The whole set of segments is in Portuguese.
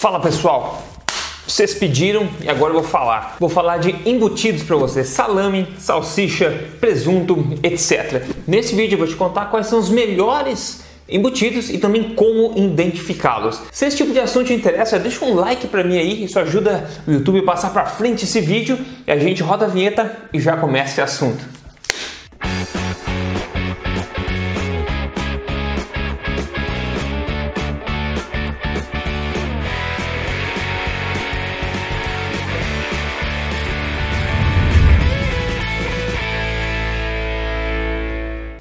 Fala pessoal, vocês pediram e agora eu vou falar. Vou falar de embutidos para você: salame, salsicha, presunto, etc. Nesse vídeo eu vou te contar quais são os melhores embutidos e também como identificá-los. Se esse tipo de assunto te interessa, deixa um like para mim aí, isso ajuda o YouTube a passar para frente esse vídeo e a gente roda a vinheta e já começa esse assunto.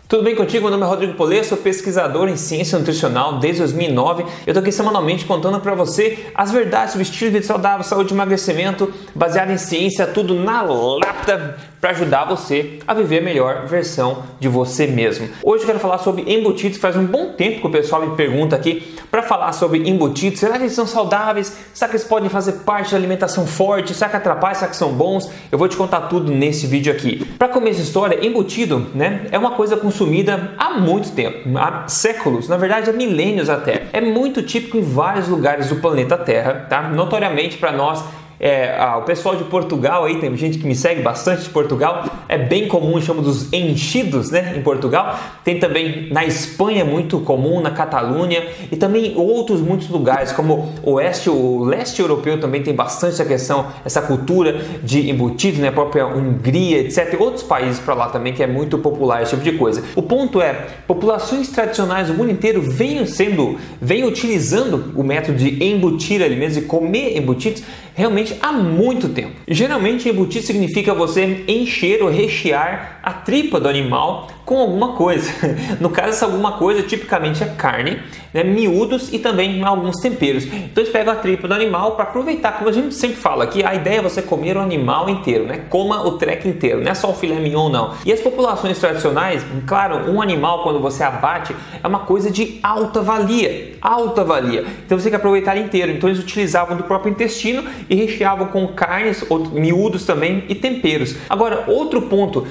Tudo bem contigo? Meu nome é Rodrigo Polê, sou pesquisador em ciência nutricional desde 2009. Eu estou aqui semanalmente contando para você as verdades sobre estilo de vida saudável, saúde e emagrecimento, baseado em ciência, tudo na lata para ajudar você a viver a melhor versão de você mesmo. Hoje eu quero falar sobre embutidos. Faz um bom tempo que o pessoal me pergunta aqui para falar sobre embutidos. Será que eles são saudáveis? Será que eles podem fazer parte da alimentação forte? Será que atrapalham? Será que são bons? Eu vou te contar tudo nesse vídeo aqui. Para começar a história, embutido né, é uma coisa consumida há muito tempo, há séculos, na verdade há milênios até. É muito típico em vários lugares do planeta Terra, tá? Notoriamente para nós é, ah, o pessoal de Portugal aí, tem gente que me segue bastante de Portugal, é bem comum, chama dos enchidos, né, em Portugal. Tem também na Espanha muito comum, na Catalunha e também outros muitos lugares, como o oeste, o leste europeu também tem bastante essa questão, essa cultura de embutidos, né, a própria Hungria, etc. Outros países para lá também que é muito popular esse tipo de coisa. O ponto é, populações tradicionais do mundo inteiro vêm sendo, vêm utilizando o método de embutir alimentos e comer embutidos realmente há muito tempo. Geralmente embutir significa você encher ou rechear a tripa do animal com alguma coisa. No caso, essa alguma coisa tipicamente é carne, né, miúdos e também alguns temperos. Então eles pegam a tripa do animal para aproveitar, como a gente sempre fala aqui, a ideia é você comer o animal inteiro, né? Coma o treco inteiro, não é só o filé mignon não. E as populações tradicionais, claro, um animal quando você abate é uma coisa de alta valia, alta valia. Então você tem que aproveitar inteiro. Então eles utilizavam do próprio intestino e recheavam com carnes, miúdos também e temperos. Agora, outro ponto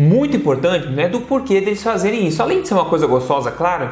muito importante né, do porquê deles fazerem isso. Além de ser uma coisa gostosa, claro,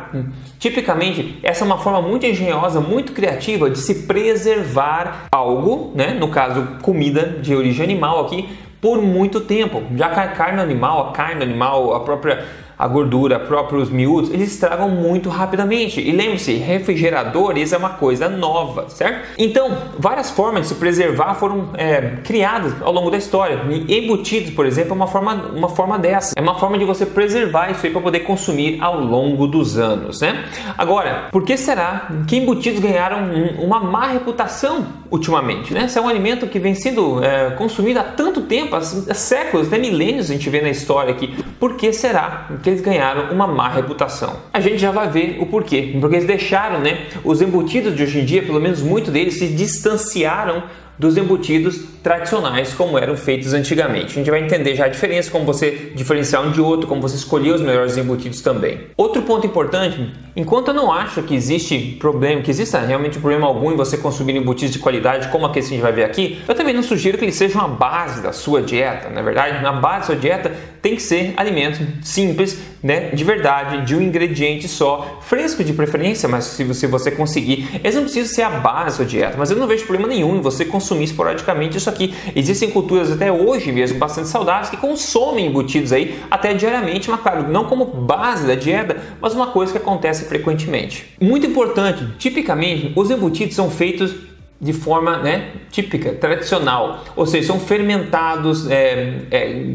tipicamente essa é uma forma muito engenhosa, muito criativa de se preservar algo, né, no caso comida de origem animal aqui, por muito tempo. Já que a carne animal, a carne animal, a própria a gordura, próprios miúdos, eles estragam muito rapidamente. E lembre-se, refrigeradores é uma coisa nova, certo? Então, várias formas de se preservar foram é, criadas ao longo da história. Embutidos, por exemplo, é uma forma, uma forma dessa. É uma forma de você preservar isso aí para poder consumir ao longo dos anos, né? Agora, por que será que embutidos ganharam uma má reputação ultimamente, né? Esse é um alimento que vem sendo é, consumido há tanto tempo, há, séculos, até milênios a gente vê na história aqui. Por que será que eles ganharam uma má reputação. A gente já vai ver o porquê. Porque eles deixaram, né? Os embutidos de hoje em dia, pelo menos muitos deles, se distanciaram dos embutidos tradicionais como eram feitos antigamente. A gente vai entender já a diferença, como você diferenciar um de outro, como você escolher os melhores embutidos também. Outro ponto importante, enquanto eu não acho que existe problema, que exista realmente problema algum em você consumir embutidos de qualidade como aquele que a gente vai ver aqui, eu também não sugiro que eles sejam a base da sua dieta. Na verdade, na base da sua dieta tem que ser alimento simples, né, de verdade, de um ingrediente só, fresco de preferência, mas se você, você conseguir, eles não precisam ser a base da sua dieta, mas eu não vejo problema nenhum em você consumir esporadicamente isso aqui. Existem culturas até hoje mesmo bastante saudáveis que consomem embutidos aí até diariamente, mas claro, não como base da dieta, mas uma coisa que acontece frequentemente. Muito importante, tipicamente os embutidos são feitos de forma né, típica, tradicional, ou seja, são fermentados, é, é,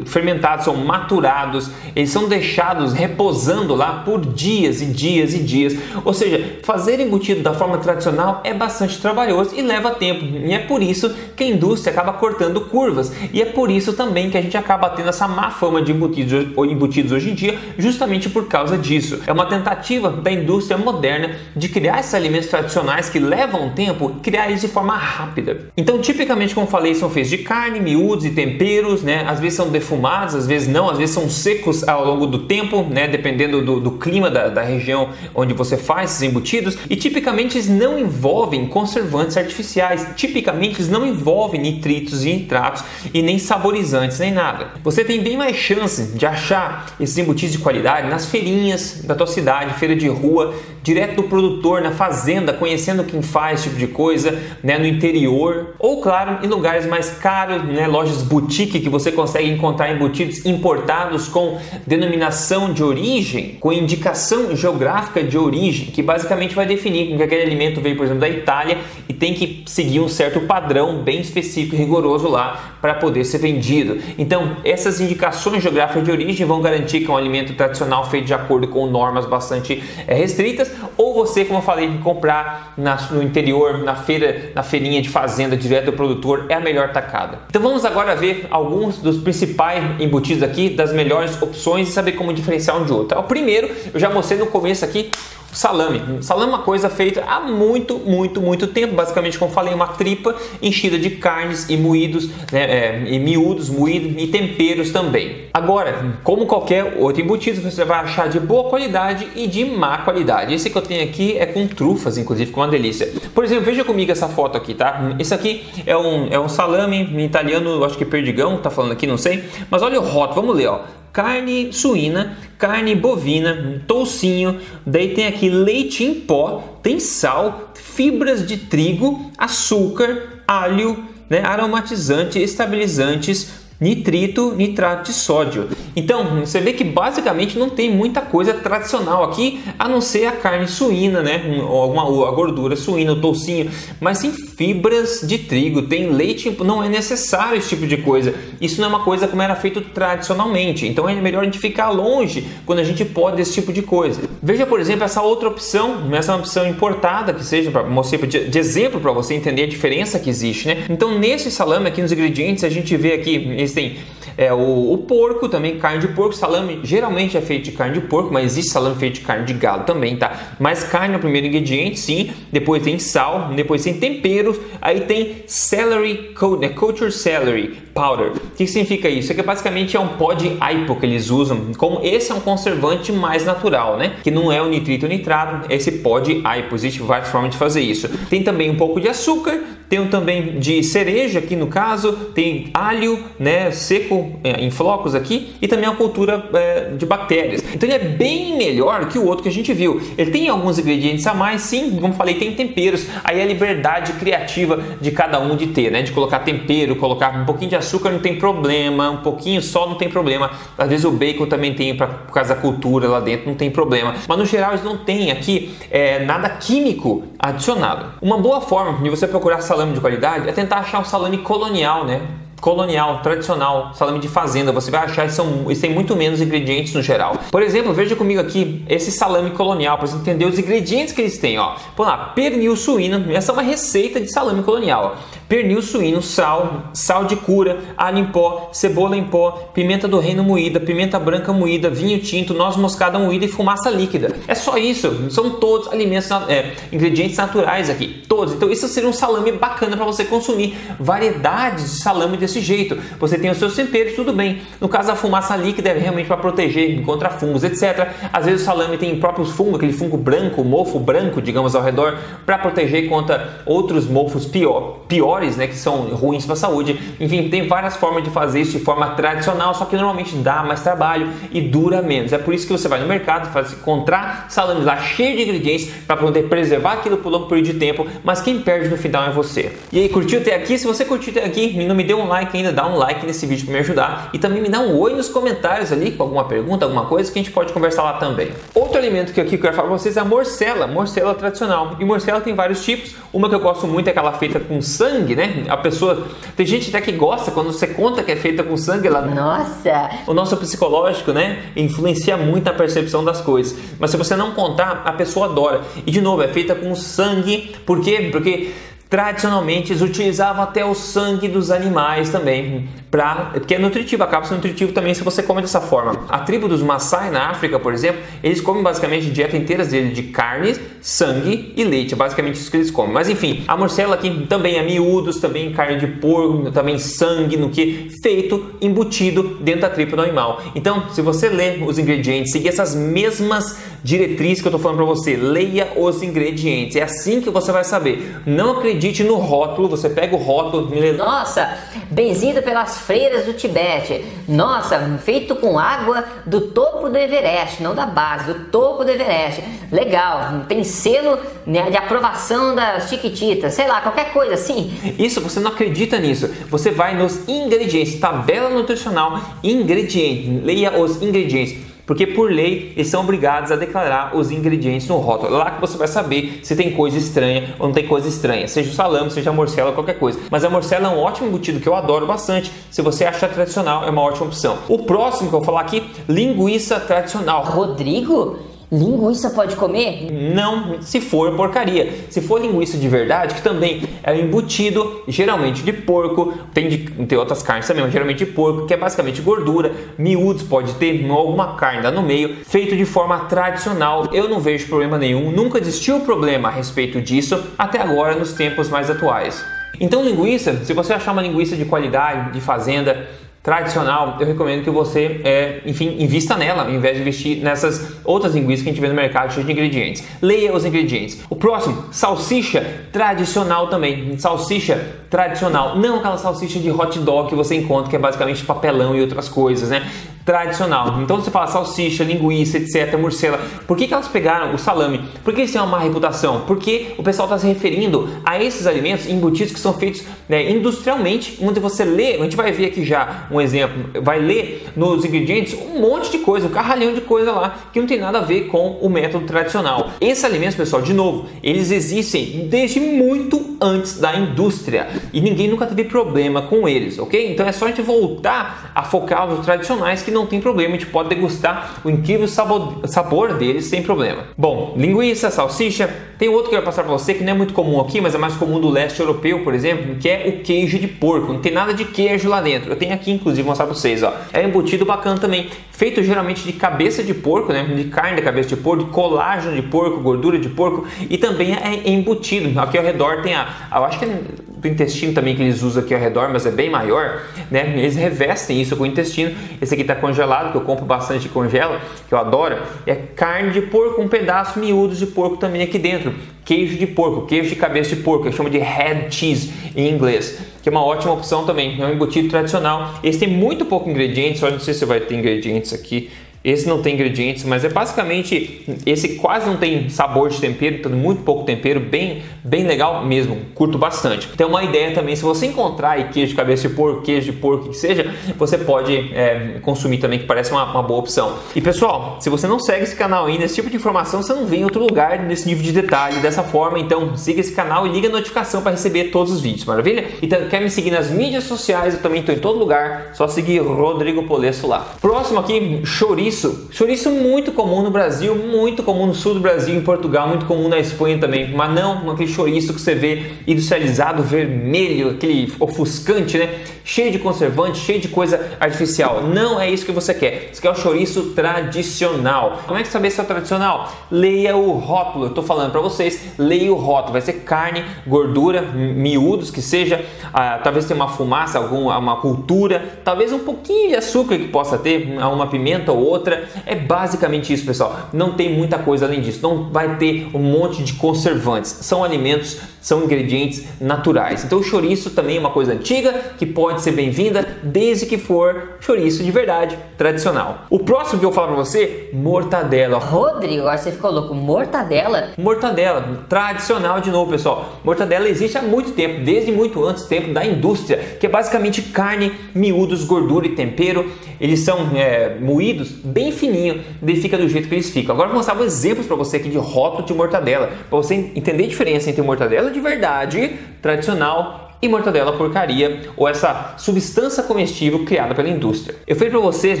fermentados, são maturados, eles são deixados reposando lá por dias e dias e dias. Ou seja, fazer embutido da forma tradicional é bastante trabalhoso e leva tempo. E é por isso que a indústria acaba cortando curvas. E é por isso também que a gente acaba tendo essa má fama de embutidos, embutidos hoje em dia, justamente por causa disso. É uma tentativa da indústria moderna de criar esses alimentos tradicionais que levam tempo criar eles de forma rápida. Então, tipicamente, como falei, são feitos de carne, miúdos e temperos, né? Às vezes são defumados, às vezes não, às vezes são secos ao longo do tempo, né? Dependendo do, do clima da, da, região onde você faz esses embutidos. E tipicamente eles não envolvem conservantes artificiais. Tipicamente eles não envolvem nitritos e nitratos e nem saborizantes nem nada. Você tem bem mais chance de achar esses embutidos de qualidade nas feirinhas da tua cidade, feira de rua, direto do produtor na fazenda, conhecendo quem faz esse tipo de coisa coisa, né, no interior, ou claro, em lugares mais caros, né, lojas boutique que você consegue encontrar embutidos importados com denominação de origem, com indicação geográfica de origem, que basicamente vai definir que aquele alimento veio, por exemplo, da Itália e tem que seguir um certo padrão bem específico e rigoroso lá para poder ser vendido. Então, essas indicações geográficas de origem vão garantir que é um alimento tradicional feito de acordo com normas bastante é, restritas, ou você, como eu falei, comprar na, no interior, na feira, na feirinha de fazenda, direto do produtor, é a melhor tacada. Então vamos agora ver alguns dos principais embutidos aqui, das melhores opções e saber como diferenciar um de outro. O primeiro, eu já mostrei no começo aqui, Salame. Salame é uma coisa feita há muito, muito, muito tempo. Basicamente, como falei, uma tripa enchida de carnes e moídos, né, é, e miúdos, moídos e temperos também. Agora, como qualquer outro embutido, você vai achar de boa qualidade e de má qualidade. Esse que eu tenho aqui é com trufas, inclusive, com uma delícia. Por exemplo, veja comigo essa foto aqui, tá? Esse aqui é um, é um salame italiano, acho que perdigão, tá falando aqui, não sei. Mas olha o rótulo, vamos ler, ó carne suína, carne bovina, toucinho, daí tem aqui leite em pó, tem sal, fibras de trigo, açúcar, alho, né, aromatizante, estabilizantes, nitrito, nitrato de sódio. Então, você vê que basicamente não tem muita coisa tradicional aqui, a não ser a carne suína, né? Alguma, a gordura suína, o toucinho, mas tem fibras de trigo, tem leite, não é necessário esse tipo de coisa. Isso não é uma coisa como era feito tradicionalmente. Então é melhor a gente ficar longe quando a gente pode desse tipo de coisa. Veja, por exemplo, essa outra opção, essa é uma opção importada que seja para mostrar de exemplo para você entender a diferença que existe, né? Então, nesse salame aqui nos ingredientes, a gente vê aqui eles têm é, o, o, porco também, carne de porco, salame geralmente é feito de carne de porco, mas existe salame feito de carne de galo também, tá? Mas carne é o primeiro ingrediente, sim. Depois tem sal, depois tem temperos, aí tem celery, né, culture celery powder. O que significa isso? É que basicamente é um pó de aipo que eles usam. Como esse é um conservante mais natural, né? Que não é o nitrito ou nitrato, esse pó de aipo. Existe várias formas de fazer isso. Tem também um pouco de açúcar, tem também de cereja aqui no caso, tem alho, né, seco é, em flocos aqui e também a cultura é, de bactérias. Então ele é bem melhor que o outro que a gente viu. Ele tem alguns ingredientes a mais, sim, como falei, tem temperos. Aí é a liberdade criativa de cada um de ter, né, de colocar tempero, colocar um pouquinho de açúcar não tem problema, um pouquinho só não tem problema. Às vezes o bacon também tem pra, por causa da cultura lá dentro, não tem problema. Mas no geral eles não tem aqui é, nada químico adicionado. Uma boa forma de você procurar salame de qualidade é tentar achar um salame colonial, né? colonial, tradicional, salame de fazenda, você vai achar que são, eles têm muito menos ingredientes no geral. Por exemplo, veja comigo aqui esse salame colonial para você entender os ingredientes que eles têm. Ó. Põe lá, pernil suíno, essa é uma receita de salame colonial. Pernil suíno, sal, sal de cura, alho em pó, cebola em pó, pimenta do reino moída, pimenta branca moída, vinho tinto, noz moscada moída e fumaça líquida. É só isso, são todos alimentos, é, ingredientes naturais aqui, todos. Então isso seria um salame bacana para você consumir. Variedades de salame de desse jeito. Você tem os seus temperos, tudo bem. No caso, a fumaça líquida é realmente para proteger contra fungos, etc. Às vezes o salame tem próprios fungos, aquele fungo branco, mofo branco, digamos, ao redor, para proteger contra outros mofos pior, piores, né, que são ruins para a saúde. Enfim, tem várias formas de fazer isso de forma tradicional, só que normalmente dá mais trabalho e dura menos. É por isso que você vai no mercado, faz encontrar salames lá cheio de ingredientes para poder preservar aquilo por longo período de tempo, mas quem perde no final é você. E aí, curtiu até aqui? Se você curtiu até aqui, não me deu um like ainda, dá um like nesse vídeo para me ajudar e também me dá um oi nos comentários ali com alguma pergunta, alguma coisa que a gente pode conversar lá também. Outro alimento que aqui eu quero falar para vocês é a morcela, morcela tradicional. E morcela tem vários tipos. Uma que eu gosto muito é aquela feita com sangue, né? A pessoa tem gente até que gosta quando você conta que é feita com sangue, ela Nossa. O nosso psicológico, né, influencia muito a percepção das coisas. Mas se você não contar, a pessoa adora. E de novo, é feita com sangue, por quê? Porque Tradicionalmente eles utilizavam até o sangue dos animais também, porque é nutritivo, acaba sendo nutritivo também se você come dessa forma. A tribo dos Maasai na África, por exemplo, eles comem basicamente dieta inteira dele de carne, sangue e leite, é basicamente isso que eles comem. Mas enfim, a morcela aqui também é miúdos, também carne de porco, também sangue, no que feito embutido dentro da tripa do animal. Então, se você ler os ingredientes, seguir essas mesmas diretrizes que eu estou falando para você, leia os ingredientes. É assim que você vai saber. Não acredite no rótulo, você pega o rótulo. Nossa, benzido pelas freiras do Tibete. Nossa, feito com água do topo do Everest, não da base, do topo do Everest. Legal, tem selo né, de aprovação das Chiquititas, sei lá, qualquer coisa assim. Isso, você não acredita nisso. Você vai nos ingredientes, tabela nutricional, ingrediente, leia os ingredientes porque por lei eles são obrigados a declarar os ingredientes no rótulo. Lá que você vai saber se tem coisa estranha ou não tem coisa estranha, seja o salame, seja a morcela, qualquer coisa. Mas a morcela é um ótimo embutido que eu adoro bastante. Se você achar tradicional, é uma ótima opção. O próximo que eu vou falar aqui, linguiça tradicional. Rodrigo, Linguiça pode comer? Não, se for porcaria. Se for linguiça de verdade, que também é embutido, geralmente de porco, tem, de, tem outras carnes também, mas geralmente de porco, que é basicamente gordura, miúdos, pode ter alguma carne lá no meio, feito de forma tradicional. Eu não vejo problema nenhum, nunca existiu problema a respeito disso, até agora nos tempos mais atuais. Então, linguiça, se você achar uma linguiça de qualidade, de fazenda, tradicional, eu recomendo que você, é, enfim, invista nela, ao invés de investir nessas outras linguiças que a gente vê no mercado cheio de ingredientes. Leia os ingredientes. O próximo, salsicha tradicional também. Salsicha tradicional, não aquela salsicha de hot dog que você encontra, que é basicamente papelão e outras coisas, né? Tradicional. Então você fala salsicha, linguiça, etc, morcela. Por que, que elas pegaram o salame? Por que eles têm uma má reputação? Porque o pessoal está se referindo a esses alimentos embutidos que são feitos né, industrialmente, onde você lê, a gente vai ver aqui já um exemplo, vai ler nos ingredientes um monte de coisa, um carralhão de coisa lá que não tem nada a ver com o método tradicional. Esses alimentos, pessoal, de novo, eles existem desde muito antes da indústria e ninguém nunca teve problema com eles, ok? Então é só a gente voltar a focar nos tradicionais que não tem problema, a gente pode degustar o incrível sabor, sabor deles sem problema. Bom, linguiça, salsicha, tem outro que eu vou passar para você que não é muito comum aqui, mas é mais comum do leste europeu, por exemplo, que é o queijo de porco. Não tem nada de queijo lá dentro. Eu tenho aqui, inclusive, vou mostrar para vocês, ó. É embutido bacana também, feito geralmente de cabeça de porco, né? De carne da cabeça de porco, de colágeno de porco, gordura de porco e também é embutido. Aqui ao redor tem a, eu acho que é do intestino também que eles usam aqui ao redor, mas é bem maior, né? Eles revestem isso com o intestino. Esse aqui está congelado, que eu compro bastante congelo, que eu adoro. É carne de porco, um pedaço miúdos de porco também aqui dentro. Queijo de porco, queijo de cabeça de porco, chama de head cheese em inglês, que é uma ótima opção também. É um embutido tradicional. Esse tem muito pouco ingredientes, só não sei se vai ter ingredientes aqui. Esse não tem ingredientes, mas é basicamente esse quase não tem sabor de tempero, então muito pouco tempero, bem, bem legal mesmo, curto bastante. Tem uma ideia também, se você encontrar aí queijo de cabeça de porco, queijo de porco que seja, você pode é, consumir também, que parece uma, uma, boa opção. E pessoal, se você não segue esse canal ainda, esse tipo de informação você não vê em outro lugar nesse nível de detalhe dessa forma, então siga esse canal e liga a notificação para receber todos os vídeos, maravilha? Então quer me seguir nas mídias sociais, eu também estou em todo lugar, só seguir Rodrigo Polesso lá. Próximo aqui, chouriço chouriço. Chouriço muito comum no Brasil, muito comum no sul do Brasil, em Portugal, muito comum na Espanha também. Mas não aquele chouriço que você vê industrializado, vermelho, aquele ofuscante, né? Cheio de conservante, cheio de coisa artificial. Não é isso que você quer. Você quer o chouriço tradicional. Como é que saber se é tradicional? Leia o rótulo. Eu tô falando para vocês, leia o rótulo. Vai ser carne, gordura, miúdos que seja, ah, talvez tenha uma fumaça, alguma uma cultura, talvez um pouquinho de açúcar que possa ter, uma pimenta ou outra outra. É basicamente isso, pessoal. Não tem muita coisa além disso. Não vai ter um monte de conservantes. São alimentos, são ingredientes naturais. Então o chouriço também é uma coisa antiga que pode ser bem-vinda desde que for chouriço de verdade, tradicional. O próximo que eu vou falar para você, mortadela. Rodrigo, agora você ficou louco. Mortadela? Mortadela, tradicional de novo, pessoal. Mortadela existe há muito tempo, desde muito antes do tempo da indústria, que é basicamente carne, miúdos, gordura e tempero. Eles são é, moídos bem fininho, e fica do jeito que eles ficam. Agora eu vou mostrar exemplos para você aqui de rótulo de mortadela, para você entender a diferença entre mortadela de verdade, tradicional e mortadela porcaria ou essa substância comestível criada pela indústria. Eu falei para vocês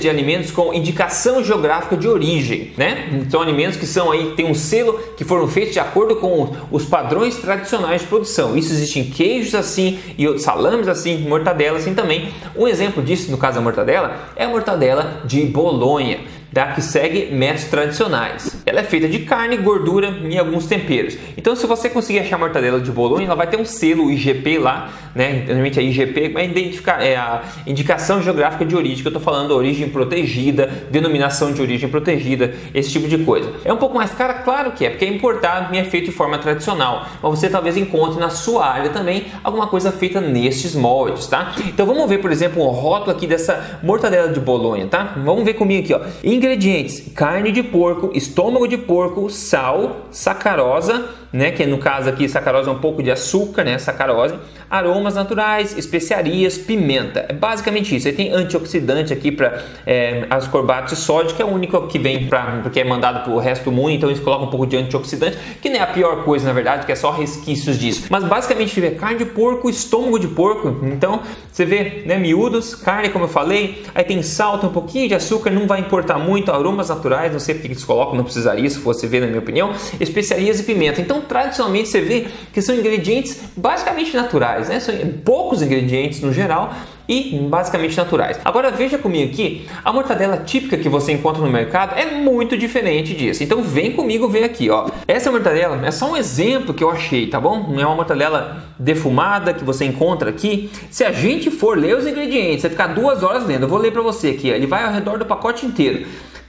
de alimentos com indicação geográfica de origem, né? São alimentos que são aí tem um selo que foram feitos de acordo com os padrões tradicionais de produção. Isso existe em queijos assim e salames assim, mortadela assim também. Um exemplo disso, no caso da mortadela, é a mortadela de Bolonha, da que segue métodos tradicionais. ela é feita de carne, gordura e alguns temperos. Então, se você conseguir achar a mortadela de Bolonha, ela vai ter um selo IGP lá, né? Normalmente a IGP vai identificar é a indicação geográfica de origem, que eu estou falando, origem protegida, denominação de origem protegida, esse tipo de coisa. É um pouco mais cara, claro que é, porque é importado e é feito de forma tradicional, mas você talvez encontre na sua área também alguma coisa feita nestes moldes, tá? Então vamos ver, por exemplo, um rótulo aqui dessa mortadela de Bolonha, tá? Vamos ver comigo aqui, ó. Ingredientes: carne de porco, estômago de porco, sal, sacarosa, né, que no caso aqui sacarose é um pouco de açúcar, né, sacarose, aromas naturais, especiarias, pimenta. É basicamente isso. Aí tem antioxidante aqui para é, ascorbato de sódio, que é o único que vem para porque é mandado para o resto do mundo, então eles colocam um pouco de antioxidante, que não é a pior coisa na verdade, que é só resquícios disso. Mas basicamente tiver carne de porco, estômago de porco, então você vê, né, miúdos, carne como eu falei, aí tem sal, tem um pouquinho de açúcar, não vai importar muito, aromas naturais, não sei porque eles colocam, não precisaria, se fosse ver na minha opinião, especiarias e pimenta. Então tradicionalmente você vê que são ingredientes basicamente naturais, né? São poucos ingredientes no geral e basicamente naturais. Agora veja comigo aqui, a mortadela típica que você encontra no mercado é muito diferente disso. Então vem comigo ver aqui, ó. Essa mortadela é só um exemplo que eu achei, tá bom? Não é uma mortadela defumada que você encontra aqui. Se a gente for ler os ingredientes, vai ficar duas horas lendo. Eu vou ler para você aqui. Ó. Ele vai ao redor do pacote inteiro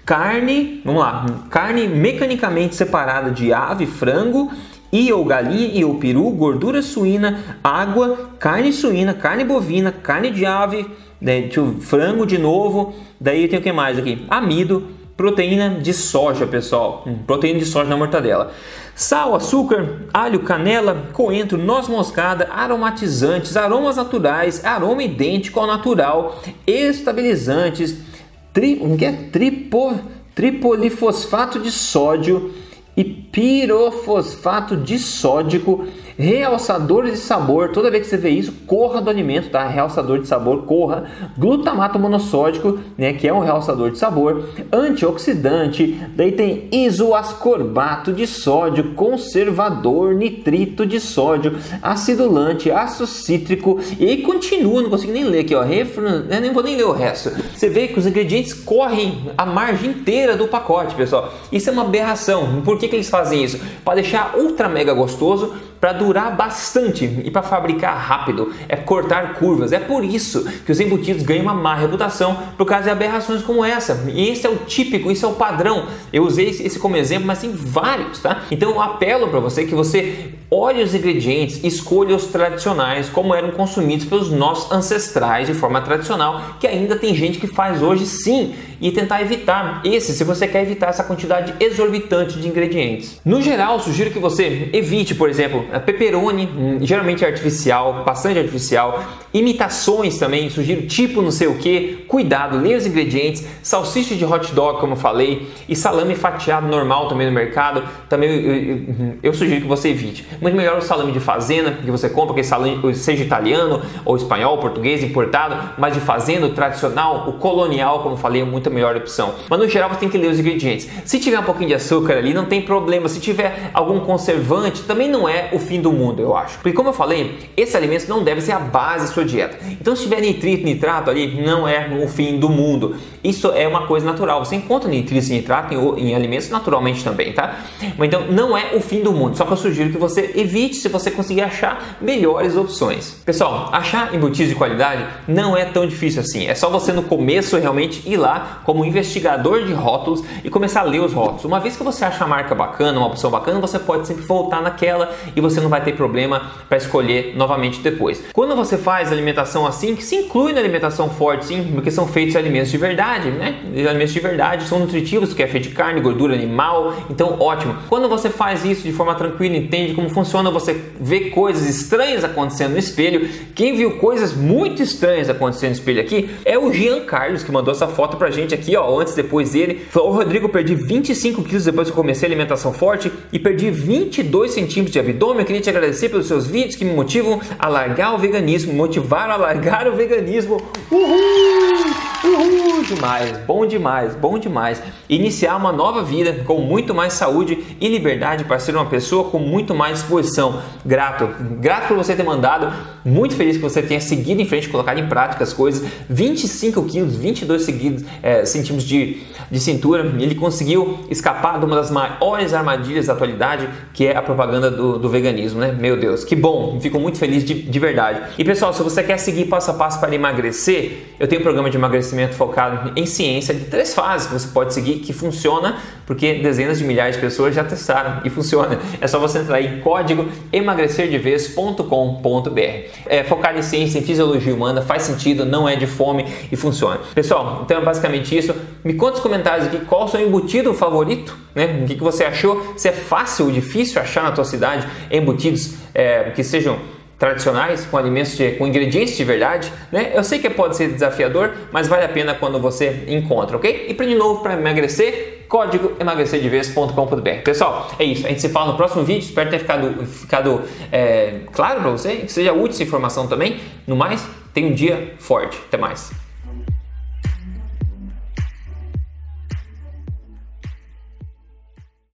carne, vamos lá, carne mecanicamente separada de ave, frango e ou galinha e ou peru, gordura suína, água, carne suína, carne bovina, carne de ave, né, frango de novo, daí tem o que mais aqui? Amido, proteína de soja, pessoal, hum, proteína de soja na mortadela. Sal, açúcar, alho, canela, coentro, noz moscada, aromatizantes, aromas naturais, aroma idêntico ao natural, estabilizantes, tri, que é? Tripo, tripolifosfato de sódio e pirofosfato disódico realçador de sabor, toda vez que você vê isso, corra do alimento, tá? Realçador de sabor, corra. Glutamato monossódico, né, que é um realçador de sabor, antioxidante, daí tem isoascorbato de sódio, conservador, nitrito de sódio, acidulante, ácido cítrico e aí continua, não consigo nem ler aqui, ó, refran, né, nem vou nem ler o resto. Você vê que os ingredientes correm a margem inteira do pacote, pessoal. Isso é uma aberração. Por que, que eles fazem isso? Para deixar ultra mega gostoso para durar bastante e para fabricar rápido, é cortar curvas. É por isso que os embutidos ganham uma má reputação por causa de aberrações como essa. E esse é o típico, isso é o padrão. Eu usei esse como exemplo, mas tem vários, tá? Então eu apelo para você que você olhe os ingredientes, escolha os tradicionais como eram consumidos pelos nossos ancestrais de forma tradicional, que ainda tem gente que faz hoje sim, e tentar evitar esse, se você quer evitar essa quantidade exorbitante de ingredientes. No geral, sugiro que você evite, por exemplo, pepperoni, hum, geralmente artificial, bastante artificial, imitações também, sugiro tipo não sei o que, cuidado, leia os ingredientes, salsicha de hot dog, como eu falei, e salame fatiado normal também no mercado, também eu, eu, eu sugiro que você evite. Muito melhor o salame de fazenda, que você compra, que salame, seja italiano ou espanhol, português, importado, mas de fazenda, o tradicional, o colonial, como eu falei, é muito melhor opção. Mas no geral você tem que ler os ingredientes. Se tiver um pouquinho de açúcar ali, não tem problema. Se tiver algum conservante, também não é o fim do mundo, eu acho. Porque como eu falei, esses alimentos não devem ser a base da sua dieta. Então se tiver nitrito, nitrato ali, não é o fim do mundo. Isso é uma coisa natural. Você encontra nitrito e nitrato em, em alimentos naturalmente também, tá? Mas então não é o fim do mundo. Só que eu sugiro que você evite se você conseguir achar melhores opções. Pessoal, achar embutidos de qualidade não é tão difícil assim. É só você no começo realmente ir lá como investigador de rótulos e começar a ler os rótulos. Uma vez que você acha a marca bacana, uma opção bacana, você pode sempre voltar naquela e você não vai ter problema para escolher novamente depois. Quando você faz alimentação assim, que se inclui na alimentação forte, sim, porque são feitos alimentos de verdade, né? Alimentos de verdade são nutritivos, que é feito de carne, gordura animal, então ótimo. Quando você faz isso de forma tranquila, entende como funciona, você vê coisas estranhas acontecendo no espelho. Quem viu coisas muito estranhas acontecendo no espelho aqui é o Jean Carlos que mandou essa foto pra gente aqui, ó, antes depois dele. Falou: Rodrigo, perdi 25 quilos depois que comecei a alimentação forte e perdi 22 centímetros de abdômen. Eu queria te agradecer pelos seus vídeos que me motivam a largar o veganismo, motivaram a largar o veganismo. Uhul! Uhul, demais, bom demais, bom demais. Iniciar uma nova vida com muito mais saúde e liberdade para ser uma pessoa com muito mais disposição. Grato, grato por você ter mandado, muito feliz que você tenha seguido em frente, colocado em prática as coisas. 25 quilos, 22 seguidos, é, centímetros de, de cintura. Ele conseguiu escapar de uma das maiores armadilhas da atualidade, que é a propaganda do, do veganismo, né? Meu Deus, que bom, fico muito feliz de, de verdade. E pessoal, se você quer seguir passo a passo para emagrecer, eu tenho um programa de emagrecimento focado em ciência de três fases que você pode seguir que funciona porque dezenas de milhares de pessoas já testaram e funciona. É só você entrar em código emagrecerdevez.com.br. É focado em ciência, em fisiologia humana, faz sentido, não é de fome e funciona. Pessoal, então é basicamente isso. Me conta nos comentários aqui qual o seu embutido favorito, né? O que, que você achou? Se é fácil ou difícil achar na tua cidade embutidos é, que sejam tradicionais, com alimentos de, com ingredientes de verdade, né? Eu sei que pode ser desafiador, mas vale a pena quando você encontra, ok? E para de novo, para emagrecer, código emagrecerdevez.com.br. Pessoal, é isso. A gente se fala no próximo vídeo. Espero ter ficado, ficado é, claro para você, que seja útil essa informação também. No mais, tenha um dia forte. Até mais.